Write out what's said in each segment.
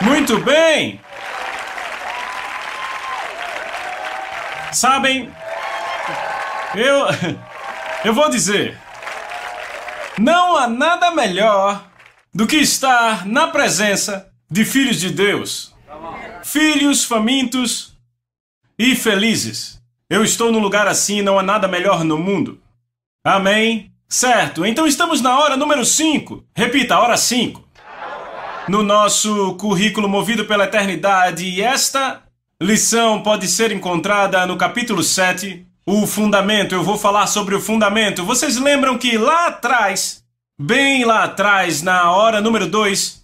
Muito bem! Sabem, eu. Eu vou dizer. Não há nada melhor do que estar na presença de filhos de Deus. Filhos famintos e felizes. Eu estou num lugar assim, não há nada melhor no mundo. Amém? Certo, então estamos na hora número 5. Repita, hora 5. No nosso currículo movido pela eternidade, e esta lição pode ser encontrada no capítulo 7, o fundamento. Eu vou falar sobre o fundamento. Vocês lembram que lá atrás, bem lá atrás, na hora número 2,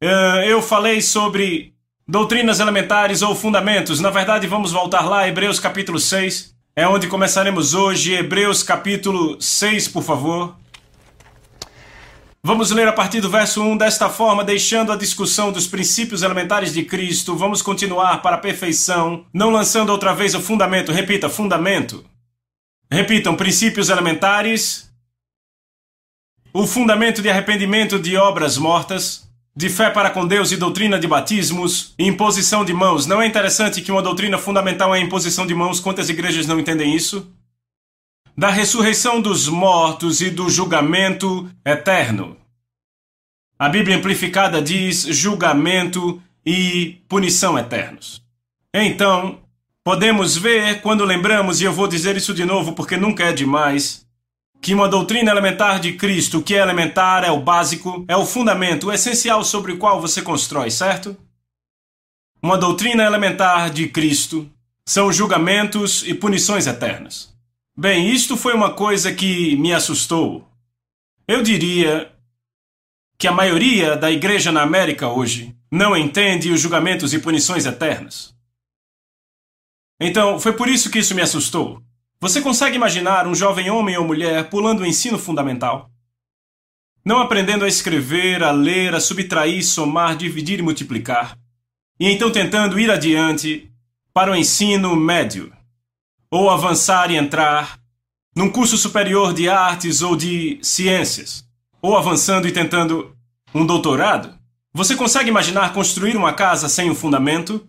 eh, eu falei sobre doutrinas elementares ou fundamentos. Na verdade, vamos voltar lá, Hebreus capítulo 6. É onde começaremos hoje, Hebreus capítulo 6, por favor. Vamos ler a partir do verso 1 desta forma, deixando a discussão dos princípios elementares de Cristo. Vamos continuar para a perfeição, não lançando outra vez o fundamento. Repita, fundamento. Repitam, princípios elementares. O fundamento de arrependimento de obras mortas, de fé para com Deus e doutrina de batismos, e imposição de mãos. Não é interessante que uma doutrina fundamental é a imposição de mãos? Quantas igrejas não entendem isso? Da ressurreição dos mortos e do julgamento eterno. A Bíblia amplificada diz julgamento e punição eternos. Então, podemos ver quando lembramos, e eu vou dizer isso de novo porque nunca é demais, que uma doutrina elementar de Cristo, que é elementar, é o básico, é o fundamento, o essencial sobre o qual você constrói, certo? Uma doutrina elementar de Cristo são julgamentos e punições eternas. Bem, isto foi uma coisa que me assustou. Eu diria que a maioria da igreja na América hoje não entende os julgamentos e punições eternas. Então, foi por isso que isso me assustou. Você consegue imaginar um jovem homem ou mulher pulando o ensino fundamental? Não aprendendo a escrever, a ler, a subtrair, somar, dividir e multiplicar. E então tentando ir adiante para o ensino médio ou avançar e entrar num curso superior de artes ou de ciências, ou avançando e tentando um doutorado, você consegue imaginar construir uma casa sem um fundamento?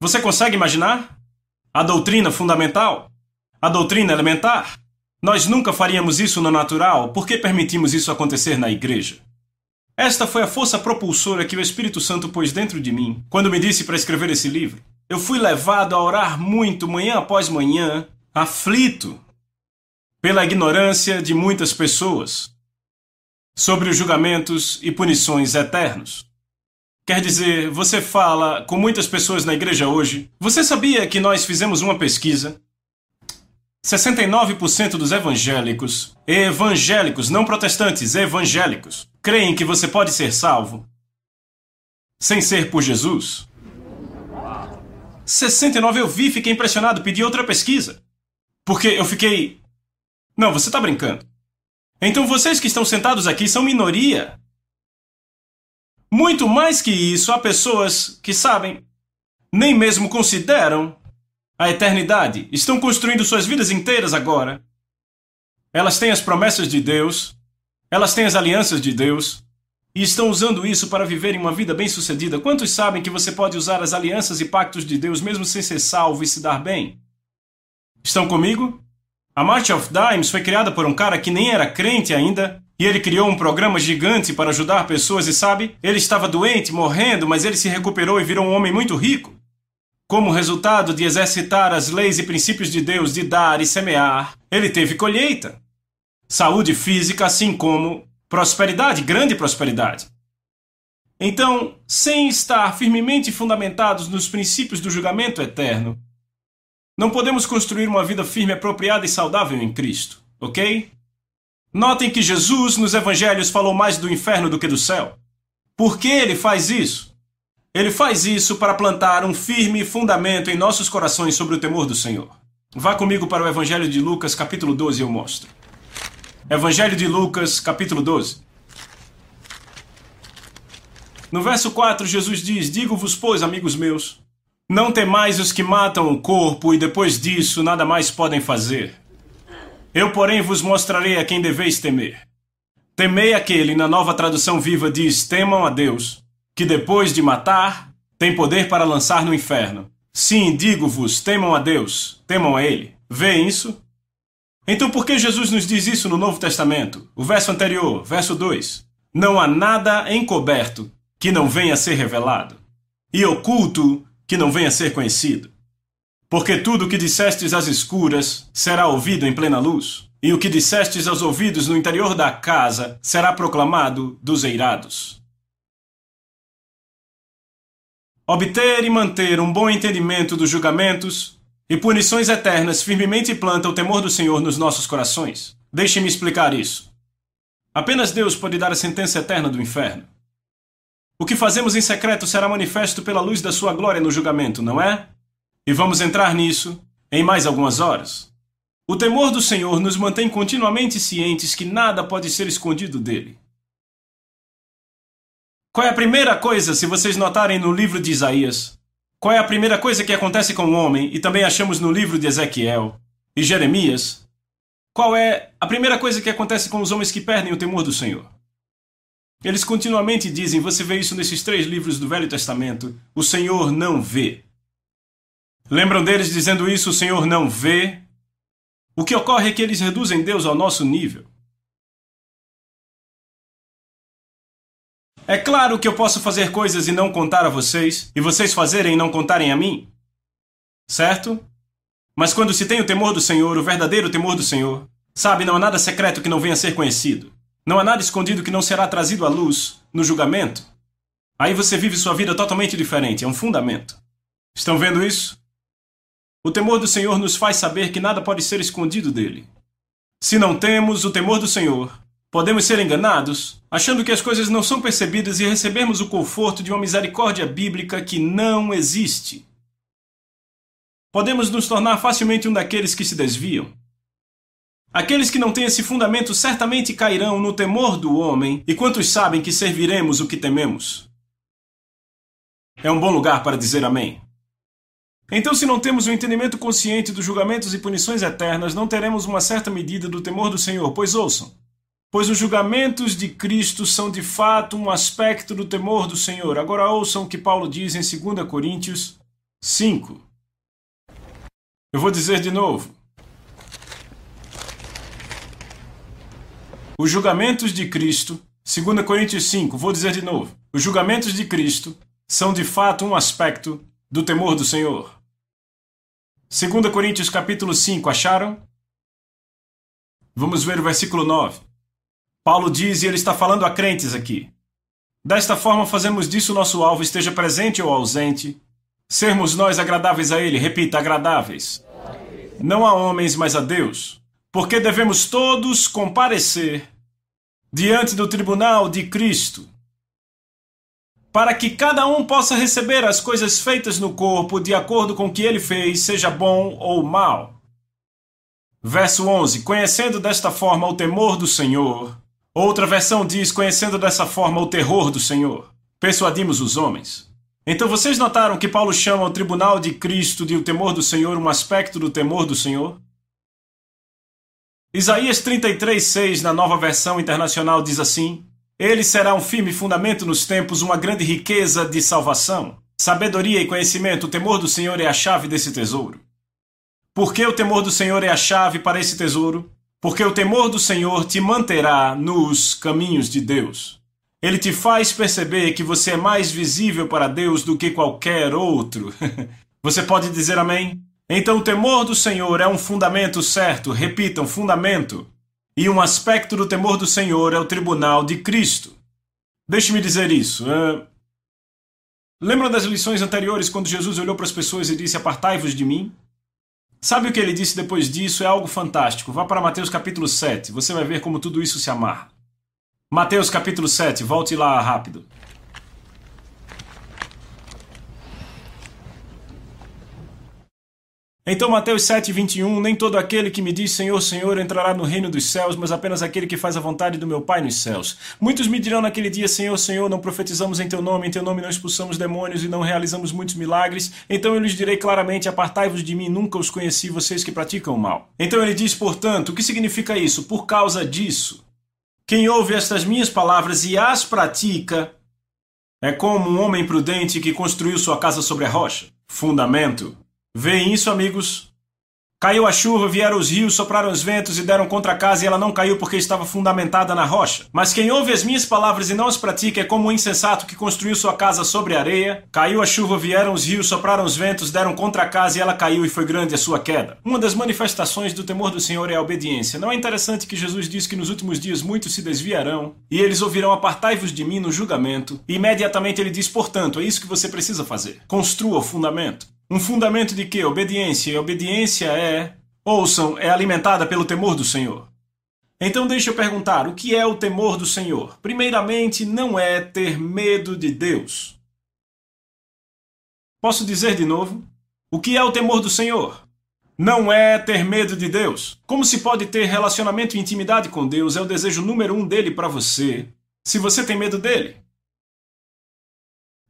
Você consegue imaginar? A doutrina fundamental? A doutrina elementar? Nós nunca faríamos isso no natural, por que permitimos isso acontecer na igreja? Esta foi a força propulsora que o Espírito Santo pôs dentro de mim quando me disse para escrever esse livro. Eu fui levado a orar muito, manhã após manhã, aflito pela ignorância de muitas pessoas sobre os julgamentos e punições eternos. Quer dizer, você fala com muitas pessoas na igreja hoje. Você sabia que nós fizemos uma pesquisa? 69% dos evangélicos, evangélicos, não protestantes, evangélicos, creem que você pode ser salvo sem ser por Jesus. 69 eu vi, fiquei impressionado, pedi outra pesquisa. Porque eu fiquei. Não, você está brincando. Então vocês que estão sentados aqui são minoria. Muito mais que isso, há pessoas que sabem, nem mesmo consideram a eternidade, estão construindo suas vidas inteiras agora. Elas têm as promessas de Deus, elas têm as alianças de Deus, e estão usando isso para viverem uma vida bem-sucedida. Quantos sabem que você pode usar as alianças e pactos de Deus mesmo sem ser salvo e se dar bem? Estão comigo? A March of Dimes foi criada por um cara que nem era crente ainda, e ele criou um programa gigante para ajudar pessoas e sabe, ele estava doente, morrendo, mas ele se recuperou e virou um homem muito rico. Como resultado de exercitar as leis e princípios de Deus de dar e semear, ele teve colheita. Saúde física, assim como prosperidade, grande prosperidade. Então, sem estar firmemente fundamentados nos princípios do julgamento eterno, não podemos construir uma vida firme, apropriada e saudável em Cristo, ok? Notem que Jesus nos evangelhos falou mais do inferno do que do céu. Por que ele faz isso? Ele faz isso para plantar um firme fundamento em nossos corações sobre o temor do Senhor. Vá comigo para o Evangelho de Lucas, capítulo 12, e eu mostro. Evangelho de Lucas, capítulo 12. No verso 4, Jesus diz: Digo-vos, pois, amigos meus, não temais os que matam o corpo e depois disso nada mais podem fazer. Eu, porém, vos mostrarei a quem deveis temer. Temei aquele, na nova tradução viva diz: temam a Deus. que depois de matar, tem poder para lançar no inferno. Sim, digo-vos, temam a Deus, temam a Ele. Vê isso? Então por que Jesus nos diz isso no Novo Testamento? O verso anterior, verso 2. Não há nada encoberto que não venha a ser revelado, e oculto que não venha a ser conhecido. Porque tudo o que dissestes às escuras será ouvido em plena luz, e o que dissestes aos ouvidos no interior da casa será proclamado dos eirados. Obter e manter um bom entendimento dos julgamentos e punições eternas firmemente planta o temor do Senhor nos nossos corações. Deixe-me explicar isso. Apenas Deus pode dar a sentença eterna do inferno. O que fazemos em secreto será manifesto pela luz da sua glória no julgamento, não é? E vamos entrar nisso em mais algumas horas. O temor do Senhor nos mantém continuamente cientes que nada pode ser escondido dele. Qual é a primeira coisa, se vocês notarem no livro de Isaías? Qual é a primeira coisa que acontece com o homem, e também achamos no livro de Ezequiel e Jeremias? Qual é a primeira coisa que acontece com os homens que perdem o temor do Senhor? Eles continuamente dizem, você vê isso nesses três livros do Velho Testamento, o Senhor não vê. Lembram deles dizendo isso, o Senhor não vê? O que ocorre é que eles reduzem Deus ao nosso nível. É claro que eu posso fazer coisas e não contar a vocês, e vocês fazerem e não contarem a mim. Certo? Mas quando se tem o temor do Senhor, o verdadeiro temor do Senhor, sabe, não há nada secreto que não venha a ser conhecido. Não há nada escondido que não será trazido à luz no julgamento. Aí você vive sua vida totalmente diferente, é um fundamento. Estão vendo isso? O temor do Senhor nos faz saber que nada pode ser escondido dele. Se não temos o temor do Senhor, Podemos ser enganados, achando que as coisas não são percebidas e recebermos o conforto de uma misericórdia bíblica que não existe. Podemos nos tornar facilmente um daqueles que se desviam. Aqueles que não têm esse fundamento certamente cairão no temor do homem, e quantos sabem que serviremos o que tememos? É um bom lugar para dizer amém. Então, se não temos o um entendimento consciente dos julgamentos e punições eternas, não teremos uma certa medida do temor do Senhor, pois ouçam. Pois os julgamentos de Cristo são de fato um aspecto do temor do Senhor. Agora ouçam o que Paulo diz em 2 Coríntios 5. Eu vou dizer de novo. Os julgamentos de Cristo, 2 Coríntios 5, vou dizer de novo. Os julgamentos de Cristo são de fato um aspecto do temor do Senhor. 2 Coríntios capítulo 5, acharam? Vamos ver o versículo 9. Paulo diz, e ele está falando a crentes aqui. Desta forma fazemos disso nosso alvo, esteja presente ou ausente, sermos nós agradáveis a Ele, repita, agradáveis. Não a homens, mas a Deus. Porque devemos todos comparecer diante do tribunal de Cristo, para que cada um possa receber as coisas feitas no corpo de acordo com o que ele fez, seja bom ou mal. Verso 11: Conhecendo desta forma o temor do Senhor, Outra versão diz: conhecendo dessa forma o terror do Senhor, persuadimos os homens. Então vocês notaram que Paulo chama o tribunal de Cristo de o temor do Senhor um aspecto do temor do Senhor? Isaías 33:6 na Nova Versão Internacional diz assim: Ele será um firme fundamento nos tempos, uma grande riqueza de salvação. Sabedoria e conhecimento, o temor do Senhor é a chave desse tesouro. Por que o temor do Senhor é a chave para esse tesouro? Porque o temor do Senhor te manterá nos caminhos de Deus. Ele te faz perceber que você é mais visível para Deus do que qualquer outro. você pode dizer amém? Então, o temor do Senhor é um fundamento certo, repitam, fundamento. E um aspecto do temor do Senhor é o tribunal de Cristo. Deixe-me dizer isso. Uh... Lembram das lições anteriores quando Jesus olhou para as pessoas e disse: Apartai-vos de mim? Sabe o que ele disse depois disso? É algo fantástico. Vá para Mateus capítulo 7, você vai ver como tudo isso se amarra. Mateus capítulo 7, volte lá rápido. Então, Mateus 7, 21, nem todo aquele que me diz Senhor, Senhor entrará no reino dos céus, mas apenas aquele que faz a vontade do meu Pai nos céus. Muitos me dirão naquele dia, Senhor, Senhor, não profetizamos em teu nome, em teu nome não expulsamos demônios e não realizamos muitos milagres. Então eu lhes direi claramente, apartai-vos de mim, nunca os conheci, vocês que praticam o mal. Então ele diz, portanto, o que significa isso? Por causa disso, quem ouve estas minhas palavras e as pratica, É como um homem prudente que construiu sua casa sobre a rocha. Fundamento. Veem isso, amigos? Caiu a chuva, vieram os rios, sopraram os ventos e deram contra a casa, e ela não caiu porque estava fundamentada na rocha. Mas quem ouve as minhas palavras e não as pratica é como um insensato que construiu sua casa sobre areia. Caiu a chuva, vieram os rios, sopraram os ventos, deram contra a casa, e ela caiu, e foi grande a sua queda. Uma das manifestações do temor do Senhor é a obediência. Não é interessante que Jesus diz que nos últimos dias muitos se desviarão, e eles ouvirão apartai-vos de mim no julgamento. E imediatamente ele diz, portanto, é isso que você precisa fazer. Construa o fundamento. Um fundamento de quê? Obediência. E obediência é, ouçam, é alimentada pelo temor do Senhor. Então deixa eu perguntar, o que é o temor do Senhor? Primeiramente, não é ter medo de Deus. Posso dizer de novo? O que é o temor do Senhor? Não é ter medo de Deus. Como se pode ter relacionamento e intimidade com Deus? É o desejo número um dele para você. Se você tem medo dele.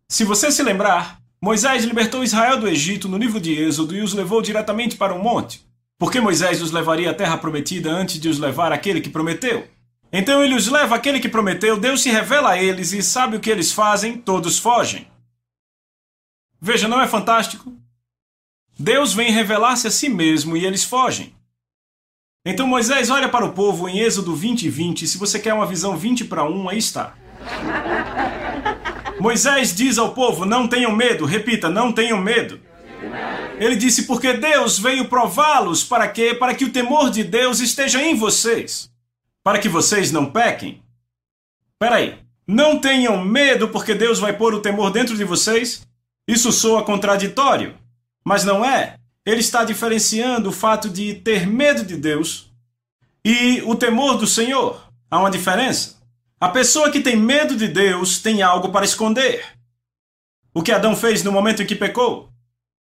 Se você se lembrar, Moisés libertou Israel do Egito no livro de Êxodo e os levou diretamente para um monte. Por que Moisés os levaria à terra prometida antes de os levar àquele que prometeu? Então ele os leva àquele que prometeu, Deus se revela a eles e sabe o que eles fazem, todos fogem. Veja, não é fantástico? Deus vem revelar-se a si mesmo e eles fogem. Então Moisés olha para o povo em Êxodo 20 e 20. Se você quer uma visão 20 para 1, aí está. Moisés diz ao povo: Não tenham medo, repita, não tenham medo. Ele disse: Porque Deus veio prová-los para quê? Para que o temor de Deus esteja em vocês, para que vocês não pequem. Peraí, não tenham medo porque Deus vai pôr o temor dentro de vocês? Isso soa contraditório, mas não é. Ele está diferenciando o fato de ter medo de Deus e o temor do Senhor. Há uma diferença. A pessoa que tem medo de Deus tem algo para esconder. O que Adão fez no momento em que pecou?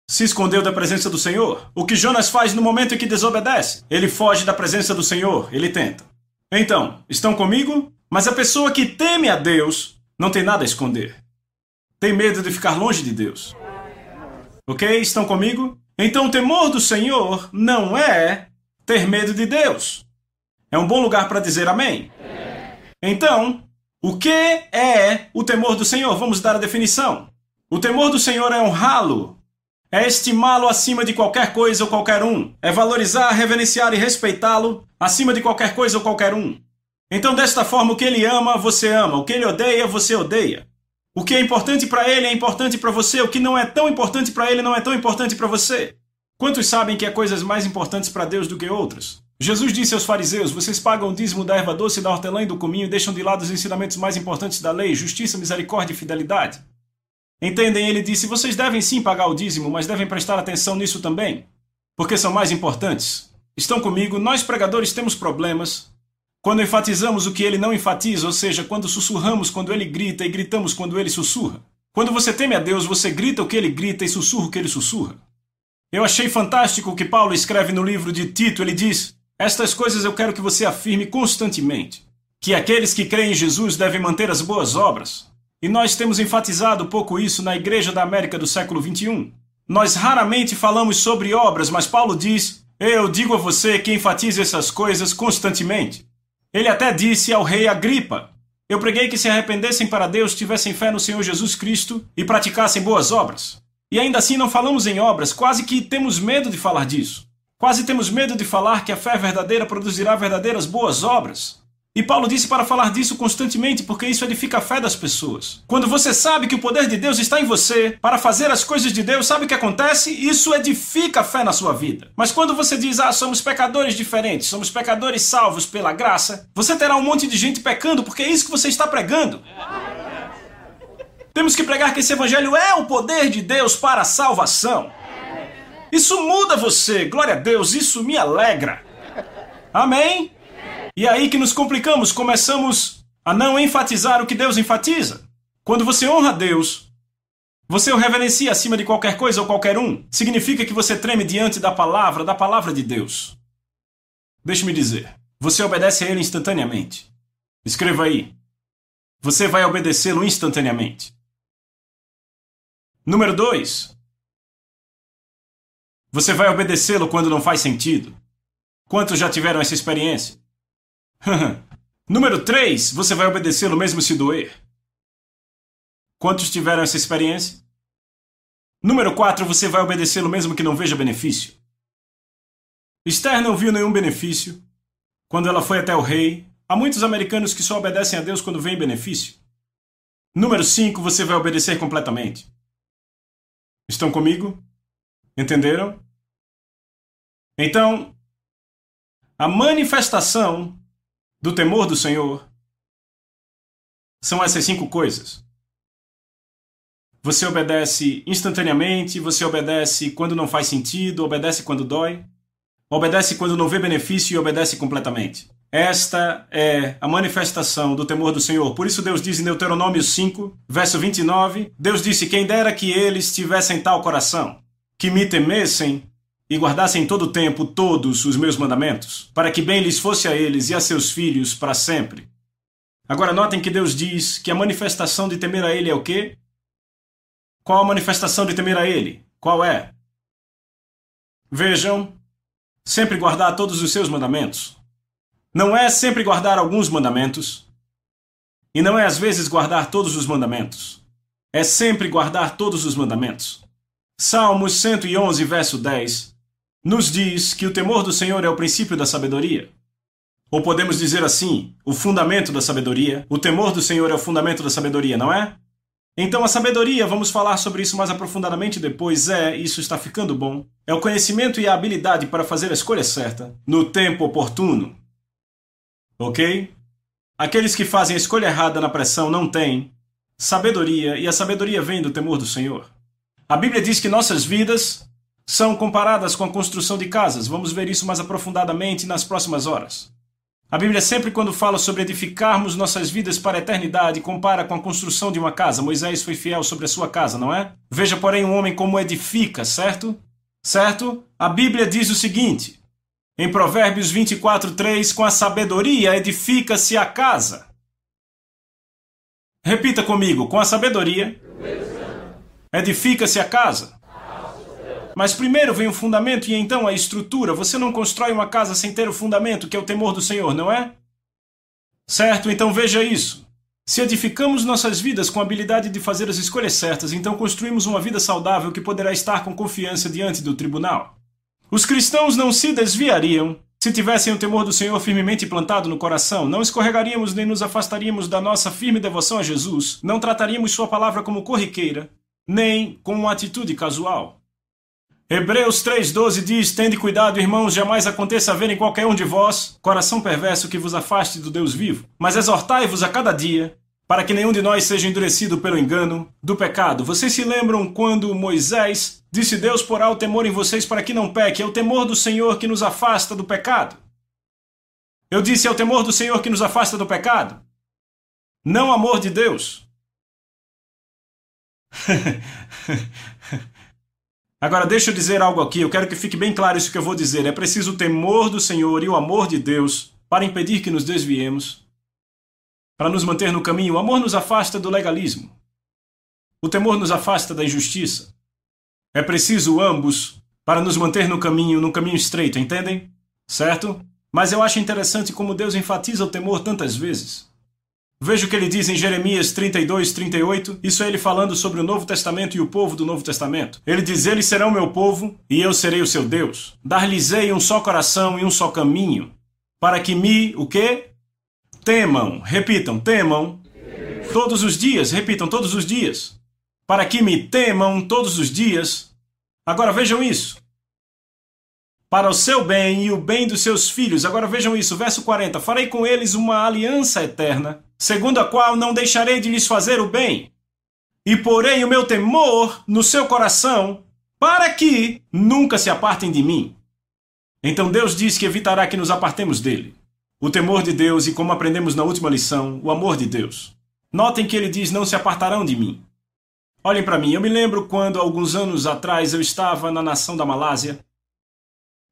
Se escondeu da presença do Senhor. O que Jonas faz no momento em que desobedece? Ele foge da presença do Senhor, ele tenta. Então, estão comigo? Mas a pessoa que teme a Deus não tem nada a esconder. Tem medo de ficar longe de Deus. Ok? Estão comigo? Então, o temor do Senhor não é ter medo de Deus. É um bom lugar para dizer amém. Então, o que é o temor do Senhor? Vamos dar a definição. O temor do Senhor é honrá-lo, é estimá-lo acima de qualquer coisa ou qualquer um, é valorizar, reverenciar e respeitá-lo acima de qualquer coisa ou qualquer um. Então, desta forma, o que ele ama, você ama, o que ele odeia, você odeia. O que é importante para ele é importante para você, o que não é tão importante para ele não é tão importante para você. Quantos sabem que há coisas mais importantes para Deus do que outras? Jesus disse aos fariseus: Vocês pagam o dízimo da erva doce, da hortelã e do cominho e deixam de lado os ensinamentos mais importantes da lei, justiça, misericórdia e fidelidade. Entendem? Ele disse: Vocês devem sim pagar o dízimo, mas devem prestar atenção nisso também, porque são mais importantes. Estão comigo? Nós pregadores temos problemas. Quando enfatizamos o que ele não enfatiza, ou seja, quando sussurramos quando ele grita e gritamos quando ele sussurra. Quando você teme a Deus, você grita o que ele grita e sussurra o que ele sussurra. Eu achei fantástico o que Paulo escreve no livro de Tito. Ele diz: estas coisas eu quero que você afirme constantemente: que aqueles que creem em Jesus devem manter as boas obras. E nós temos enfatizado pouco isso na Igreja da América do século XXI. Nós raramente falamos sobre obras, mas Paulo diz: Eu digo a você que enfatize essas coisas constantemente. Ele até disse ao rei Agripa: Eu preguei que se arrependessem para Deus, tivessem fé no Senhor Jesus Cristo e praticassem boas obras. E ainda assim não falamos em obras, quase que temos medo de falar disso. Quase temos medo de falar que a fé verdadeira produzirá verdadeiras boas obras. E Paulo disse para falar disso constantemente porque isso edifica a fé das pessoas. Quando você sabe que o poder de Deus está em você para fazer as coisas de Deus, sabe o que acontece? Isso edifica a fé na sua vida. Mas quando você diz, ah, somos pecadores diferentes, somos pecadores salvos pela graça, você terá um monte de gente pecando porque é isso que você está pregando. Temos que pregar que esse evangelho é o poder de Deus para a salvação. Isso muda você, glória a Deus, isso me alegra. Amém? E aí que nos complicamos, começamos a não enfatizar o que Deus enfatiza. Quando você honra Deus, você o reverencia acima de qualquer coisa ou qualquer um, significa que você treme diante da palavra, da palavra de Deus. Deixe-me dizer, você obedece a ele instantaneamente. Escreva aí. Você vai obedecê-lo instantaneamente. Número 2. Você vai obedecê-lo quando não faz sentido. Quantos já tiveram essa experiência? Número 3. Você vai obedecê-lo mesmo se doer. Quantos tiveram essa experiência? Número 4, você vai obedecê-lo mesmo que não veja benefício. Esther não viu nenhum benefício quando ela foi até o rei. Há muitos americanos que só obedecem a Deus quando vem benefício. Número 5, você vai obedecer completamente. Estão comigo? Entenderam? Então, a manifestação do temor do Senhor são essas cinco coisas. Você obedece instantaneamente, você obedece quando não faz sentido, obedece quando dói, obedece quando não vê benefício e obedece completamente. Esta é a manifestação do temor do Senhor. Por isso Deus diz em Deuteronômio 5, verso 29, Deus disse: Quem dera que eles tivessem tal coração, que me temessem e guardassem todo o tempo todos os meus mandamentos, para que bem lhes fosse a eles e a seus filhos para sempre. Agora notem que Deus diz que a manifestação de temer a Ele é o quê? Qual a manifestação de temer a Ele? Qual é? Vejam, sempre guardar todos os seus mandamentos. Não é sempre guardar alguns mandamentos, e não é às vezes guardar todos os mandamentos. É sempre guardar todos os mandamentos. Salmos 111, verso 10 nos diz que o temor do Senhor é o princípio da sabedoria. Ou podemos dizer assim, o fundamento da sabedoria. O temor do Senhor é o fundamento da sabedoria, não é? Então, a sabedoria, vamos falar sobre isso mais aprofundadamente depois, é, isso está ficando bom, é o conhecimento e a habilidade para fazer a escolha certa, no tempo oportuno. Ok? Aqueles que fazem a escolha errada na pressão não têm sabedoria, e a sabedoria vem do temor do Senhor. A Bíblia diz que nossas vidas são comparadas com a construção de casas. Vamos ver isso mais aprofundadamente nas próximas horas. A Bíblia sempre quando fala sobre edificarmos nossas vidas para a eternidade, compara com a construção de uma casa. Moisés foi fiel sobre a sua casa, não é? Veja, porém, um homem como edifica, certo? Certo? A Bíblia diz o seguinte: em Provérbios 24, 3, com a sabedoria edifica-se a casa. Repita comigo, com a sabedoria edifica-se a casa. Mas primeiro vem o fundamento e então a estrutura. Você não constrói uma casa sem ter o fundamento, que é o temor do Senhor, não é? Certo? Então veja isso. Se edificamos nossas vidas com a habilidade de fazer as escolhas certas, então construímos uma vida saudável que poderá estar com confiança diante do tribunal. Os cristãos não se desviariam se tivessem o temor do Senhor firmemente plantado no coração, não escorregaríamos nem nos afastaríamos da nossa firme devoção a Jesus, não trataríamos Sua palavra como corriqueira, nem com uma atitude casual. Hebreus 3,12 diz: Tende cuidado, irmãos, jamais aconteça haver em qualquer um de vós coração perverso que vos afaste do Deus vivo. Mas exortai-vos a cada dia, para que nenhum de nós seja endurecido pelo engano do pecado. Vocês se lembram quando Moisés disse: Deus porá o temor em vocês para que não peque? É o temor do Senhor que nos afasta do pecado. Eu disse: É o temor do Senhor que nos afasta do pecado. Não amor de Deus. Agora, deixa eu dizer algo aqui, eu quero que fique bem claro isso que eu vou dizer. É preciso o temor do Senhor e o amor de Deus para impedir que nos desviemos, para nos manter no caminho. O amor nos afasta do legalismo. O temor nos afasta da injustiça. É preciso ambos para nos manter no caminho, no caminho estreito, entendem? Certo? Mas eu acho interessante como Deus enfatiza o temor tantas vezes. Veja o que ele diz em Jeremias 32, 38. Isso é ele falando sobre o Novo Testamento e o povo do Novo Testamento. Ele diz: Eles serão meu povo e eu serei o seu Deus. Dar-lhes-ei um só coração e um só caminho, para que me, o quê? Temam. Repitam, temam. Todos os dias, repitam, todos os dias. Para que me temam todos os dias. Agora vejam isso para o seu bem e o bem dos seus filhos. Agora vejam isso, verso 40. Farei com eles uma aliança eterna, segundo a qual não deixarei de lhes fazer o bem, e porei o meu temor no seu coração, para que nunca se apartem de mim. Então Deus diz que evitará que nos apartemos dele. O temor de Deus e, como aprendemos na última lição, o amor de Deus. Notem que ele diz: Não se apartarão de mim. Olhem para mim, eu me lembro quando, alguns anos atrás, eu estava na nação da Malásia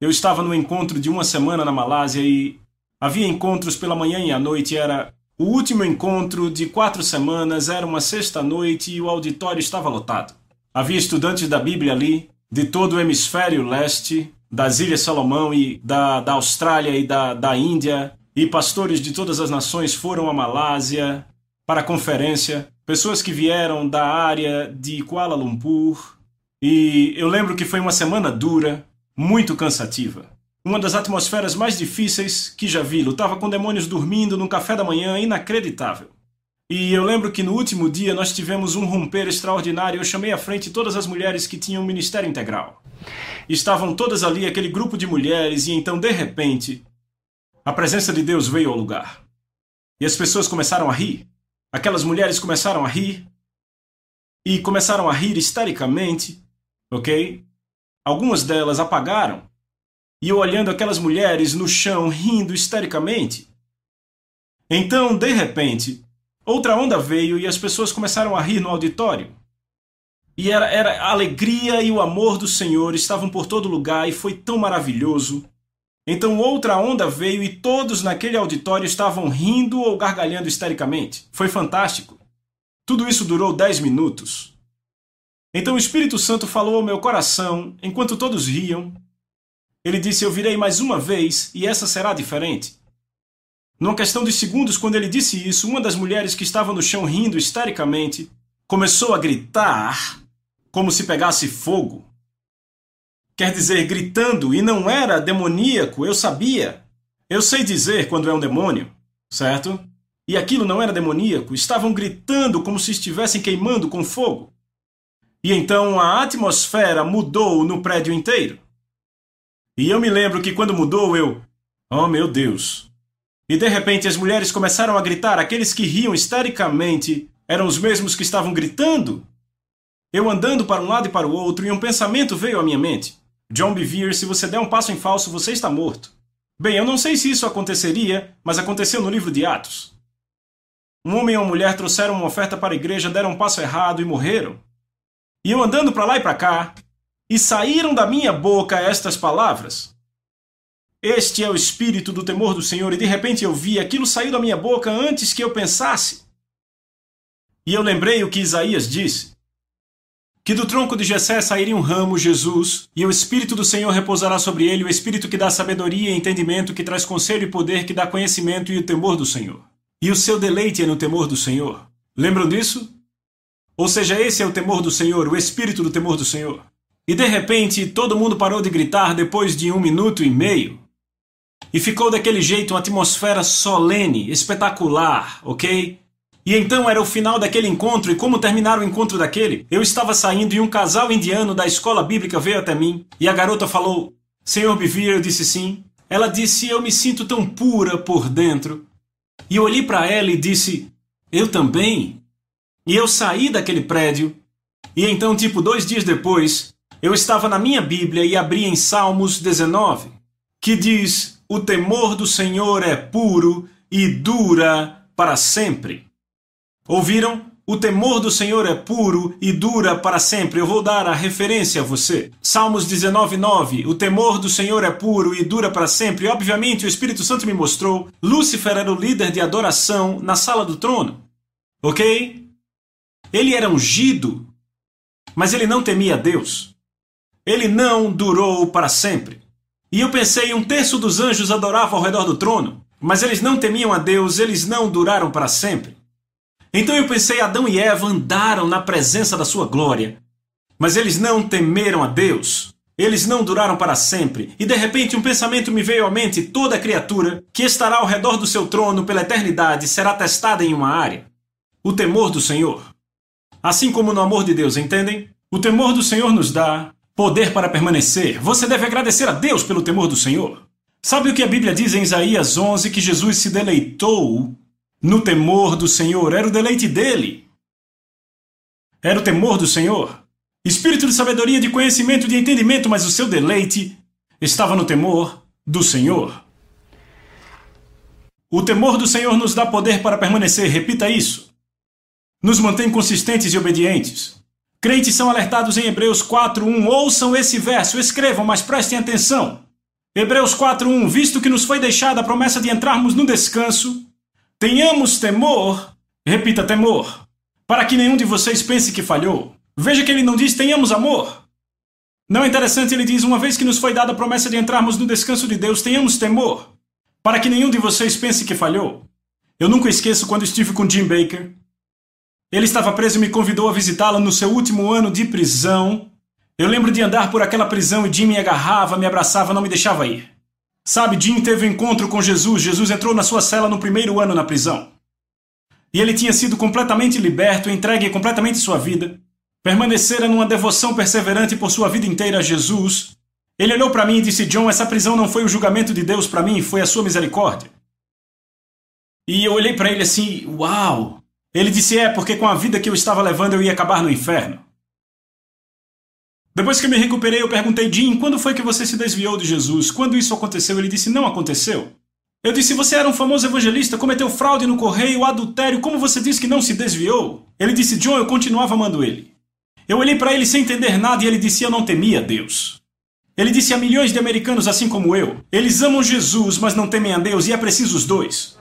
eu estava no encontro de uma semana na Malásia e havia encontros pela manhã e à noite. Era o último encontro de quatro semanas, era uma sexta-noite e o auditório estava lotado. Havia estudantes da Bíblia ali, de todo o hemisfério leste, das Ilhas Salomão e da, da Austrália e da, da Índia, e pastores de todas as nações foram à Malásia para a conferência pessoas que vieram da área de Kuala Lumpur, e eu lembro que foi uma semana dura, muito cansativa. Uma das atmosferas mais difíceis que já vi. Lutava com demônios dormindo num café da manhã inacreditável. E eu lembro que no último dia nós tivemos um romper extraordinário. Eu chamei à frente todas as mulheres que tinham ministério integral. Estavam todas ali, aquele grupo de mulheres, e então, de repente, a presença de Deus veio ao lugar. E as pessoas começaram a rir. Aquelas mulheres começaram a rir. E começaram a rir histericamente, ok? Algumas delas apagaram. E eu olhando aquelas mulheres no chão rindo histericamente. Então, de repente, Outra onda veio e as pessoas começaram a rir no auditório. E era, era a alegria e o amor do Senhor estavam por todo lugar e foi tão maravilhoso. Então outra onda veio e todos naquele auditório estavam rindo ou gargalhando histericamente. Foi fantástico. Tudo isso durou dez minutos. Então o Espírito Santo falou ao meu coração enquanto todos riam. Ele disse: Eu virei mais uma vez e essa será diferente. Numa questão de segundos, quando ele disse isso, uma das mulheres que estava no chão rindo histericamente começou a gritar como se pegasse fogo. Quer dizer, gritando, e não era demoníaco, eu sabia. Eu sei dizer quando é um demônio, certo? E aquilo não era demoníaco, estavam gritando como se estivessem queimando com fogo. E então a atmosfera mudou no prédio inteiro. E eu me lembro que quando mudou, eu. Oh meu Deus, e de repente as mulheres começaram a gritar, aqueles que riam histericamente eram os mesmos que estavam gritando. Eu andando para um lado e para o outro, e um pensamento veio à minha mente. John Bevere, se você der um passo em falso, você está morto. Bem, eu não sei se isso aconteceria, mas aconteceu no livro de Atos. Um homem e uma mulher trouxeram uma oferta para a igreja, deram um passo errado e morreram. E eu andando para lá e para cá, e saíram da minha boca estas palavras: este é o espírito do temor do Senhor, e de repente eu vi aquilo sair da minha boca antes que eu pensasse. E eu lembrei o que Isaías disse: que do tronco de Jessé sairia um ramo, Jesus, e o espírito do Senhor repousará sobre ele, o espírito que dá sabedoria e entendimento, que traz conselho e poder, que dá conhecimento e o temor do Senhor. E o seu deleite é no temor do Senhor. Lembram disso? Ou seja, esse é o temor do Senhor, o espírito do temor do Senhor. E de repente todo mundo parou de gritar depois de um minuto e meio. E ficou daquele jeito uma atmosfera solene, espetacular, ok? E então era o final daquele encontro, e como terminar o encontro daquele? Eu estava saindo e um casal indiano da escola bíblica veio até mim, e a garota falou: Senhor Bivir, eu disse sim. Ela disse: Eu me sinto tão pura por dentro. E eu olhei para ela e disse: Eu também. E eu saí daquele prédio, e então, tipo, dois dias depois, eu estava na minha Bíblia e abri em Salmos 19, que diz: o temor do Senhor é puro e dura para sempre. Ouviram? O temor do Senhor é puro e dura para sempre. Eu vou dar a referência a você. Salmos 19:9. O temor do Senhor é puro e dura para sempre. E, obviamente, o Espírito Santo me mostrou. Lúcifer era o líder de adoração na sala do trono. OK? Ele era ungido, mas ele não temia Deus. Ele não durou para sempre. E eu pensei, um terço dos anjos adorava ao redor do trono, mas eles não temiam a Deus, eles não duraram para sempre. Então eu pensei, Adão e Eva andaram na presença da sua glória, mas eles não temeram a Deus. Eles não duraram para sempre, e de repente um pensamento me veio à mente: toda criatura que estará ao redor do seu trono pela eternidade será testada em uma área. O temor do Senhor. Assim como no amor de Deus, entendem? O temor do Senhor nos dá poder para permanecer. Você deve agradecer a Deus pelo temor do Senhor. Sabe o que a Bíblia diz em Isaías 11? Que Jesus se deleitou no temor do Senhor. Era o deleite dele. Era o temor do Senhor. Espírito de sabedoria, de conhecimento, de entendimento, mas o seu deleite estava no temor do Senhor. O temor do Senhor nos dá poder para permanecer, repita isso. Nos mantém consistentes e obedientes. Crentes são alertados em Hebreus 4:1. Ouçam esse verso, escrevam, mas prestem atenção. Hebreus 4:1. Visto que nos foi deixada a promessa de entrarmos no descanso, tenhamos temor, repita temor, para que nenhum de vocês pense que falhou. Veja que ele não diz tenhamos amor. Não é interessante ele diz uma vez que nos foi dada a promessa de entrarmos no descanso de Deus, tenhamos temor, para que nenhum de vocês pense que falhou. Eu nunca esqueço quando estive com Jim Baker Ele estava preso e me convidou a visitá-lo no seu último ano de prisão. Eu lembro de andar por aquela prisão e Jim me agarrava, me abraçava, não me deixava ir. Sabe, Jim teve um encontro com Jesus. Jesus entrou na sua cela no primeiro ano na prisão. E ele tinha sido completamente liberto, entregue completamente sua vida. Permanecera numa devoção perseverante por sua vida inteira a Jesus. Ele olhou para mim e disse: John, essa prisão não foi o julgamento de Deus para mim, foi a sua misericórdia. E eu olhei para ele assim: Uau! Ele disse: É, porque com a vida que eu estava levando eu ia acabar no inferno. Depois que me recuperei, eu perguntei, Jim, quando foi que você se desviou de Jesus? Quando isso aconteceu? Ele disse, não aconteceu. Eu disse, você era um famoso evangelista, cometeu fraude no correio, adultério, como você disse que não se desviou? Ele disse, John, eu continuava amando ele. Eu olhei para ele sem entender nada e ele disse, eu não temia Deus. Ele disse a milhões de americanos assim como eu, eles amam Jesus, mas não temem a Deus e é preciso os dois.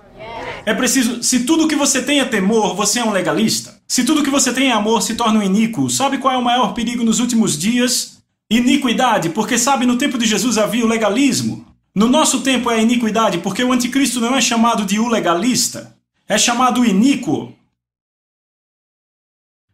É preciso, se tudo que você tem é temor, você é um legalista. Se tudo que você tem é amor, se torna um iníquo. Sabe qual é o maior perigo nos últimos dias? Iniquidade, porque sabe, no tempo de Jesus havia o legalismo. No nosso tempo é a iniquidade, porque o anticristo não é chamado de o legalista, é chamado iníquo.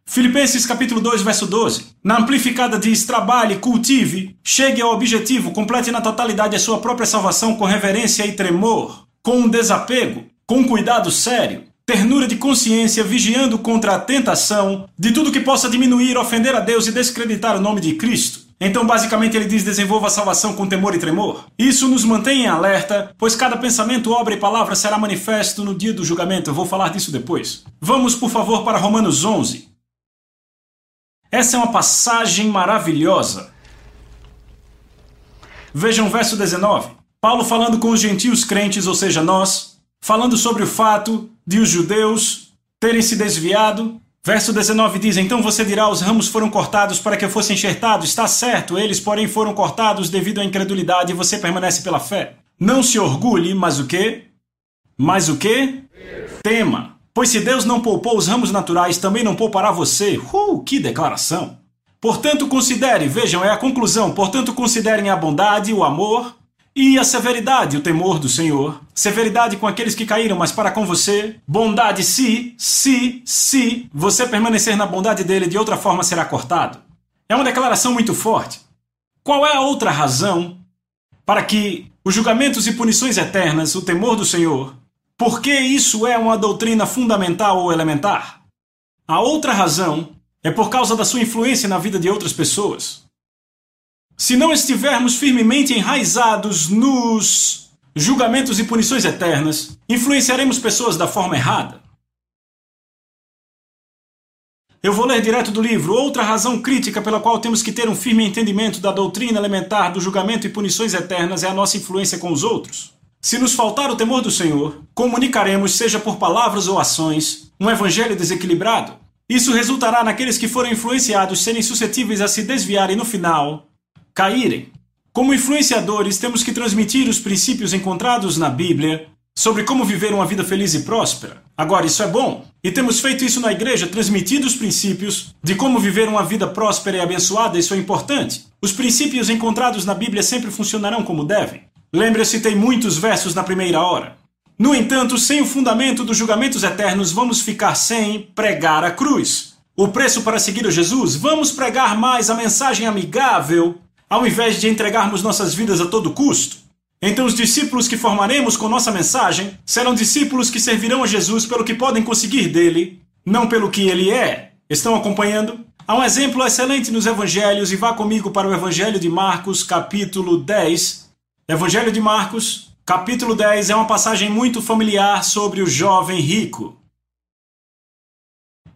Filipenses capítulo 2, verso 12. Na amplificada diz: trabalhe, cultive, chegue ao objetivo, complete na totalidade a sua própria salvação com reverência e tremor, com um desapego, com cuidado sério, ternura de consciência, vigiando contra a tentação de tudo que possa diminuir, ofender a Deus e descreditar o nome de Cristo. Então, basicamente, ele diz: desenvolva a salvação com temor e tremor. Isso nos mantém em alerta, pois cada pensamento, obra e palavra será manifesto no dia do julgamento. Eu vou falar disso depois. Vamos, por favor, para Romanos 11. Essa é uma passagem maravilhosa. Vejam o verso 19. Paulo falando com os gentios crentes, ou seja, nós, falando sobre o fato de os judeus terem se desviado. Verso 19 diz: Então você dirá: Os ramos foram cortados para que eu fosse enxertado. Está certo, eles, porém, foram cortados devido à incredulidade e você permanece pela fé. Não se orgulhe, mas o que? Mas o que? Tema. Pois se Deus não poupou os ramos naturais, também não poupará você. Uh, que declaração! Portanto, considere, vejam, é a conclusão. Portanto, considerem a bondade, o amor, e a severidade, o temor do Senhor. Severidade com aqueles que caíram, mas para com você. Bondade se, se, se você permanecer na bondade dele, de outra forma será cortado. É uma declaração muito forte. Qual é a outra razão para que os julgamentos e punições eternas, o temor do Senhor, por que isso é uma doutrina fundamental ou elementar? A outra razão é por causa da sua influência na vida de outras pessoas. Se não estivermos firmemente enraizados nos julgamentos e punições eternas, influenciaremos pessoas da forma errada. Eu vou ler direto do livro. Outra razão crítica pela qual temos que ter um firme entendimento da doutrina elementar do julgamento e punições eternas é a nossa influência com os outros. Se nos faltar o temor do Senhor, comunicaremos, seja por palavras ou ações, um evangelho desequilibrado. Isso resultará naqueles que forem influenciados serem suscetíveis a se desviarem no final caírem. Como influenciadores, temos que transmitir os princípios encontrados na Bíblia sobre como viver uma vida feliz e próspera. Agora, isso é bom. E temos feito isso na igreja, transmitindo os princípios de como viver uma vida próspera e abençoada, isso é importante. Os princípios encontrados na Bíblia sempre funcionarão como devem. Lembre, eu citei muitos versos na primeira hora. No entanto, sem o fundamento dos julgamentos eternos, vamos ficar sem pregar a cruz. O preço para seguir a Jesus? Vamos pregar mais a mensagem amigável ao invés de entregarmos nossas vidas a todo custo. Então, os discípulos que formaremos com nossa mensagem serão discípulos que servirão a Jesus pelo que podem conseguir dele, não pelo que ele é. Estão acompanhando? Há um exemplo excelente nos evangelhos e vá comigo para o Evangelho de Marcos, capítulo 10. Evangelho de Marcos, capítulo 10 é uma passagem muito familiar sobre o jovem rico.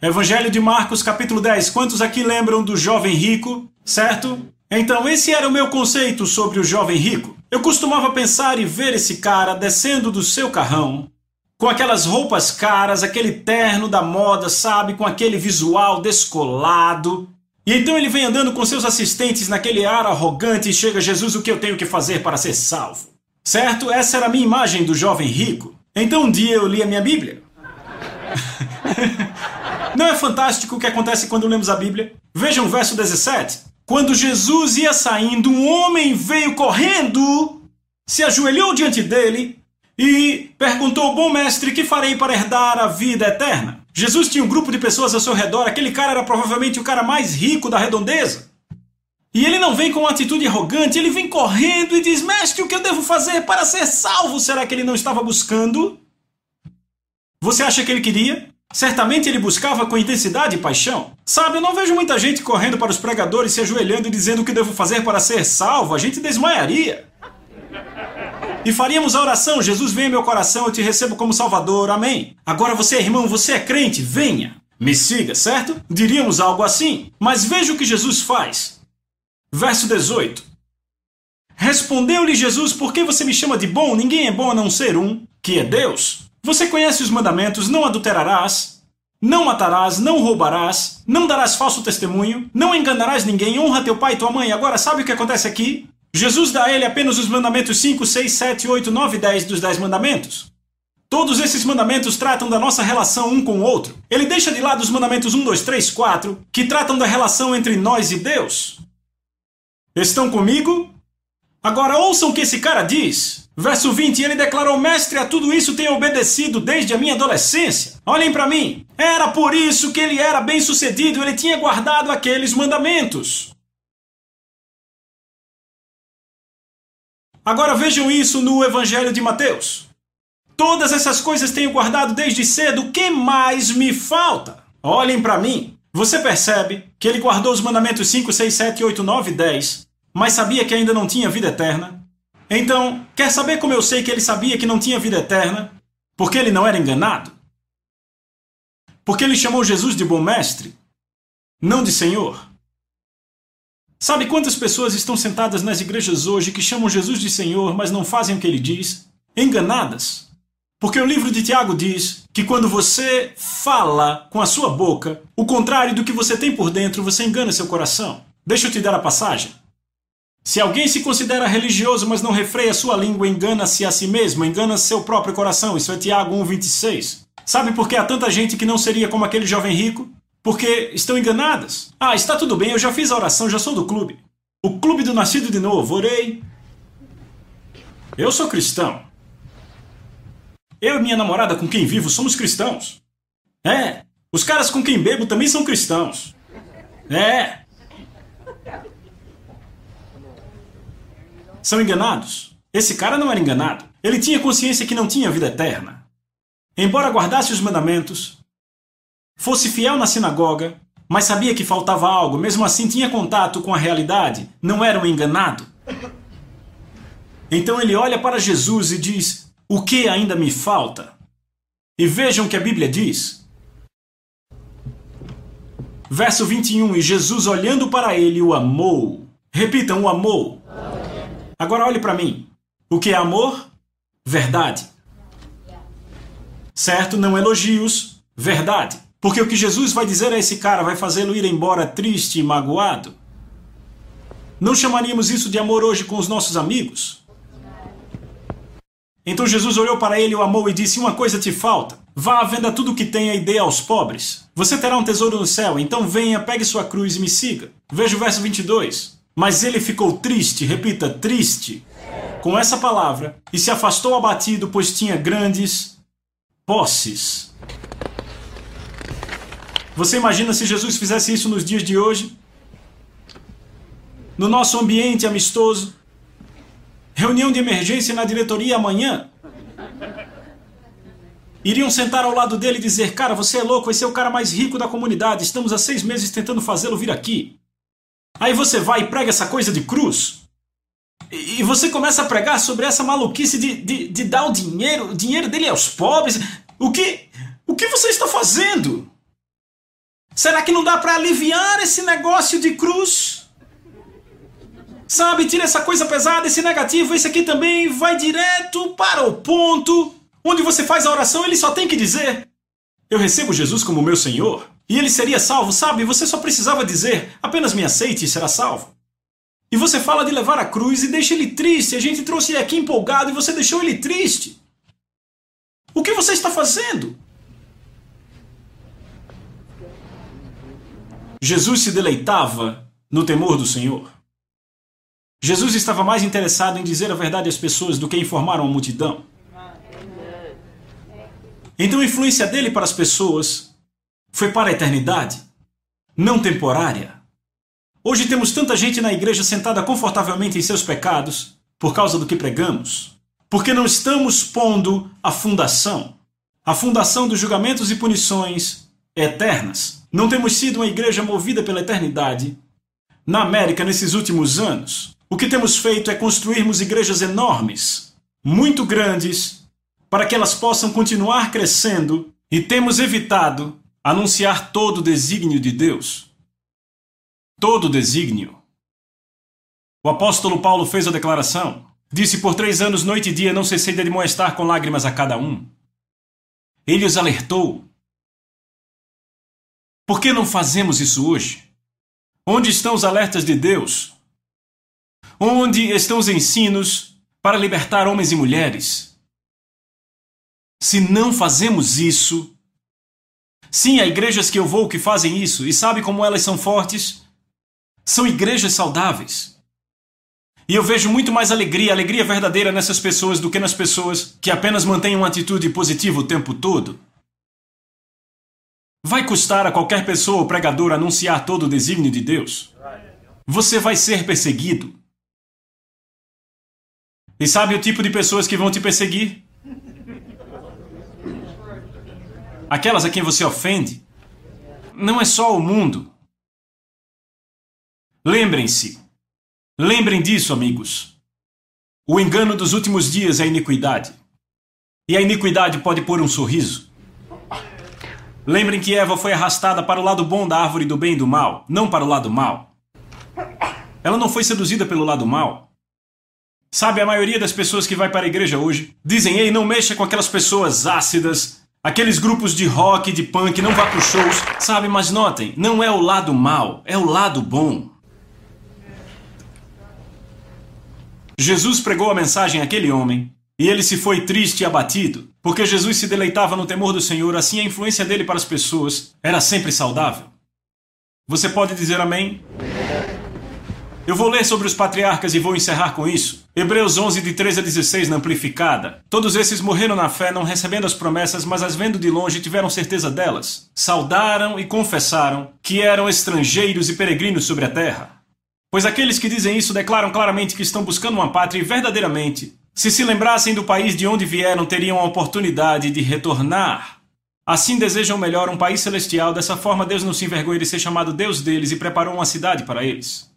Evangelho de Marcos, capítulo 10. Quantos aqui lembram do jovem rico? Certo? Então, esse era o meu conceito sobre o jovem rico. Eu costumava pensar e ver esse cara descendo do seu carrão, com aquelas roupas caras, aquele terno da moda, sabe, com aquele visual descolado. E então ele vem andando com seus assistentes naquele ar arrogante e chega Jesus, o que eu tenho que fazer para ser salvo? Certo? Essa era a minha imagem do jovem rico. Então um dia eu li a minha Bíblia. Não é fantástico o que acontece quando lemos a Bíblia? Vejam o verso 17. Quando Jesus ia saindo, um homem veio correndo, se ajoelhou diante dele e perguntou: Bom mestre, que farei para herdar a vida eterna? Jesus tinha um grupo de pessoas ao seu redor, aquele cara era provavelmente o cara mais rico da redondeza. E ele não vem com uma atitude arrogante, ele vem correndo e diz: Mestre, o que eu devo fazer para ser salvo? Será que ele não estava buscando? Você acha que ele queria? Certamente ele buscava com intensidade e paixão. Sabe, eu não vejo muita gente correndo para os pregadores, se ajoelhando e dizendo o que devo fazer para ser salvo. A gente desmaiaria. E faríamos a oração: Jesus, em meu coração, eu te recebo como Salvador. Amém. Agora você é irmão, você é crente, venha. Me siga, certo? Diríamos algo assim. Mas veja o que Jesus faz. Verso 18. Respondeu-lhe Jesus: Por que você me chama de bom? Ninguém é bom a não ser um, que é Deus. Você conhece os mandamentos: não adulterarás, não matarás, não roubarás, não darás falso testemunho, não enganarás ninguém, honra teu pai e tua mãe. Agora, sabe o que acontece aqui? Jesus dá a ele apenas os mandamentos 5, 6, 7, 8, 9 e 10 dos 10 mandamentos. Todos esses mandamentos tratam da nossa relação um com o outro. Ele deixa de lado os mandamentos 1, 2, 3, 4, que tratam da relação entre nós e Deus. Estão comigo? Agora ouçam o que esse cara diz. Verso 20, ele declarou: Mestre, a tudo isso tenho obedecido desde a minha adolescência. Olhem para mim. Era por isso que ele era bem sucedido, ele tinha guardado aqueles mandamentos. Agora vejam isso no Evangelho de Mateus. Todas essas coisas tenho guardado desde cedo, o que mais me falta? Olhem para mim. Você percebe que ele guardou os mandamentos 5, 6, 7, 8, 9 e 10, mas sabia que ainda não tinha vida eterna? Então, quer saber como eu sei que ele sabia que não tinha vida eterna? Porque ele não era enganado? Porque ele chamou Jesus de bom mestre, não de Senhor? Sabe quantas pessoas estão sentadas nas igrejas hoje que chamam Jesus de Senhor, mas não fazem o que ele diz? Enganadas. Porque o livro de Tiago diz que quando você fala com a sua boca o contrário do que você tem por dentro, você engana seu coração. Deixa eu te dar a passagem. Se alguém se considera religioso, mas não refreia sua língua, engana-se a si mesmo, engana seu próprio coração. Isso é Tiago 1,26. Sabe por que há tanta gente que não seria como aquele jovem rico? porque estão enganadas. Ah, está tudo bem, eu já fiz a oração, já sou do clube. O clube do nascido de novo, orei. Eu sou cristão. Eu e minha namorada com quem vivo somos cristãos. É, os caras com quem bebo também são cristãos. É. São enganados. Esse cara não era enganado. Ele tinha consciência que não tinha vida eterna. Embora guardasse os mandamentos, fosse fiel na sinagoga, mas sabia que faltava algo, mesmo assim tinha contato com a realidade, não era um enganado. Então ele olha para Jesus e diz: O que ainda me falta? E vejam o que a Bíblia diz. Verso 21: E Jesus, olhando para ele, o amou. Repitam: o amou. Agora olhe para mim. O que é amor? Verdade. Certo? Não elogios, verdade. Porque o que Jesus vai dizer a esse cara vai fazê-lo ir embora triste e magoado? Não chamaríamos isso de amor hoje com os nossos amigos? Então Jesus olhou para ele, o amou e disse: Uma coisa te falta. Vá à venda tudo o que tenha e dê aos pobres. Você terá um tesouro no céu, então venha, pegue sua cruz e me siga. Veja o verso 22. Mas ele ficou triste, repita, triste, com essa palavra, e se afastou abatido, pois tinha grandes posses. Você imagina se Jesus fizesse isso nos dias de hoje? No nosso ambiente amistoso? Reunião de emergência na diretoria amanhã? Iriam sentar ao lado dele e dizer: Cara, você é louco, vai ser o cara mais rico da comunidade. Estamos há seis meses tentando fazê-lo vir aqui. Aí você vai e prega essa coisa de cruz. E você começa a pregar sobre essa maluquice de, de, de dar o dinheiro, o dinheiro dele aos pobres. O que, o que você está fazendo? Será que não dá para aliviar esse negócio de cruz? Sabe, tira essa coisa pesada, esse negativo, esse aqui também vai direto para o ponto. Onde você faz a oração, ele só tem que dizer: Eu recebo Jesus como meu Senhor. E ele seria salvo, sabe? Você só precisava dizer: apenas me aceite e será salvo. E você fala de levar a cruz e deixa ele triste. A gente trouxe ele aqui empolgado e você deixou ele triste. O que você está fazendo? Jesus se deleitava no temor do Senhor. Jesus estava mais interessado em dizer a verdade às pessoas do que informar uma multidão. Então a influência dele para as pessoas foi para a eternidade, não temporária. Hoje temos tanta gente na igreja sentada confortavelmente em seus pecados por causa do que pregamos, porque não estamos pondo a fundação a fundação dos julgamentos e punições eternas. Não temos sido uma igreja movida pela eternidade. Na América, nesses últimos anos, o que temos feito é construirmos igrejas enormes, muito grandes, para que elas possam continuar crescendo e temos evitado anunciar todo o desígnio de Deus. Todo o desígnio. O apóstolo Paulo fez a declaração. Disse: Por três anos, noite e dia, não cessei de admoestar com lágrimas a cada um. Ele os alertou. Por que não fazemos isso hoje? Onde estão os alertas de Deus? Onde estão os ensinos para libertar homens e mulheres? Se não fazemos isso, sim, há igrejas que eu vou que fazem isso, e sabe como elas são fortes? São igrejas saudáveis. E eu vejo muito mais alegria, alegria verdadeira nessas pessoas do que nas pessoas que apenas mantêm uma atitude positiva o tempo todo. Vai custar a qualquer pessoa ou pregador anunciar todo o desígnio de Deus? Você vai ser perseguido. E sabe o tipo de pessoas que vão te perseguir? Aquelas a quem você ofende. Não é só o mundo. Lembrem-se, Lembrem disso, amigos. O engano dos últimos dias é a iniquidade. E a iniquidade pode pôr um sorriso. Lembrem que Eva foi arrastada para o lado bom da árvore do bem e do mal, não para o lado mal. Ela não foi seduzida pelo lado mal. Sabe, a maioria das pessoas que vai para a igreja hoje dizem: ei, não mexa com aquelas pessoas ácidas, aqueles grupos de rock, de punk, não vá para shows. Sabe, mas notem, não é o lado mal, é o lado bom. Jesus pregou a mensagem àquele homem, e ele se foi triste e abatido, porque Jesus se deleitava no temor do Senhor, assim a influência dele para as pessoas era sempre saudável. Você pode dizer amém? Eu vou ler sobre os patriarcas e vou encerrar com isso. Hebreus 11, de 13 a 16, na amplificada. Todos esses morreram na fé, não recebendo as promessas, mas as vendo de longe tiveram certeza delas. Saudaram e confessaram que eram estrangeiros e peregrinos sobre a terra. Pois aqueles que dizem isso declaram claramente que estão buscando uma pátria e verdadeiramente, se se lembrassem do país de onde vieram, teriam a oportunidade de retornar. Assim desejam melhor um país celestial, dessa forma Deus não se envergonha de ser chamado Deus deles e preparou uma cidade para eles.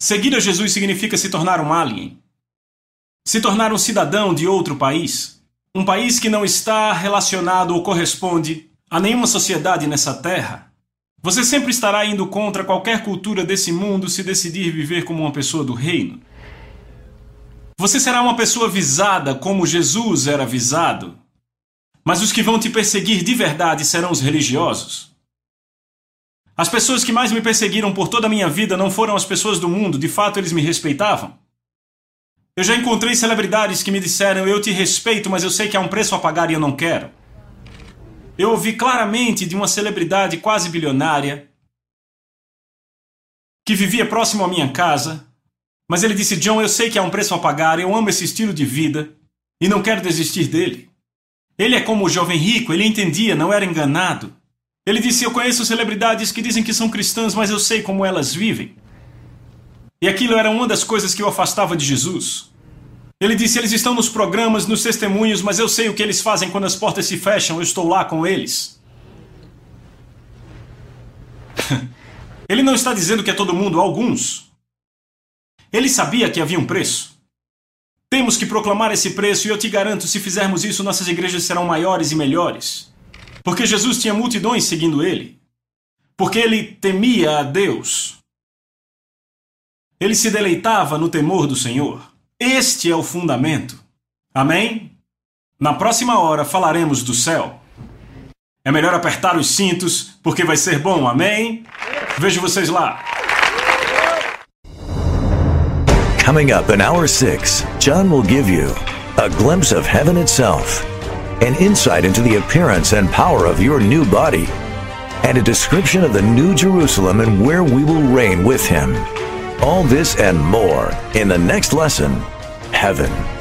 Seguir a Jesus significa se tornar um alien. Se tornar um cidadão de outro país. Um país que não está relacionado ou corresponde a nenhuma sociedade nessa terra. Você sempre estará indo contra qualquer cultura desse mundo se decidir viver como uma pessoa do reino. Você será uma pessoa visada como Jesus era visado. Mas os que vão te perseguir de verdade serão os religiosos. As pessoas que mais me perseguiram por toda a minha vida não foram as pessoas do mundo, de fato eles me respeitavam. Eu já encontrei celebridades que me disseram: Eu te respeito, mas eu sei que há um preço a pagar e eu não quero. Eu ouvi claramente de uma celebridade quase bilionária que vivia próximo à minha casa, mas ele disse: John, eu sei que há um preço a pagar, eu amo esse estilo de vida e não quero desistir dele. Ele é como o jovem rico, ele entendia, não era enganado. Ele disse: Eu conheço celebridades que dizem que são cristãs, mas eu sei como elas vivem. E aquilo era uma das coisas que o afastava de Jesus. Ele disse: Eles estão nos programas, nos testemunhos, mas eu sei o que eles fazem quando as portas se fecham, eu estou lá com eles. Ele não está dizendo que é todo mundo, alguns. Ele sabia que havia um preço. Temos que proclamar esse preço e eu te garanto, se fizermos isso, nossas igrejas serão maiores e melhores. Porque Jesus tinha multidões seguindo ele. Porque ele temia a Deus. Ele se deleitava no temor do Senhor. Este é o fundamento. Amém? Na próxima hora falaremos do céu. É melhor apertar os cintos porque vai ser bom, amém? Vejo vocês lá. Coming up in hour six, John will give you a glimpse of heaven itself, an insight into the appearance and power of your new body, and a description of the new Jerusalem and where we will reign with him. All this and more in the next lesson Heaven.